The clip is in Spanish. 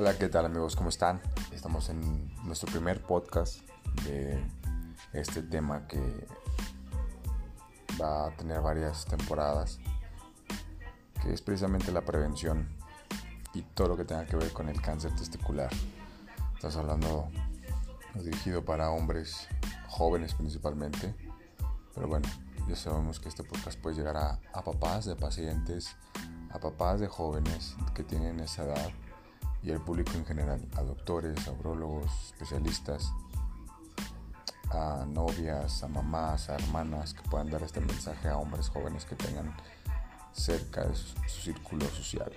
Hola, ¿qué tal amigos? ¿Cómo están? Estamos en nuestro primer podcast de este tema que va a tener varias temporadas, que es precisamente la prevención y todo lo que tenga que ver con el cáncer testicular. Estás hablando dirigido para hombres jóvenes principalmente, pero bueno, ya sabemos que este podcast puede llegar a, a papás de pacientes, a papás de jóvenes que tienen esa edad y al público en general, a doctores, a urólogos, especialistas, a novias, a mamás, a hermanas que puedan dar este mensaje a hombres jóvenes que tengan cerca de su, su círculo social.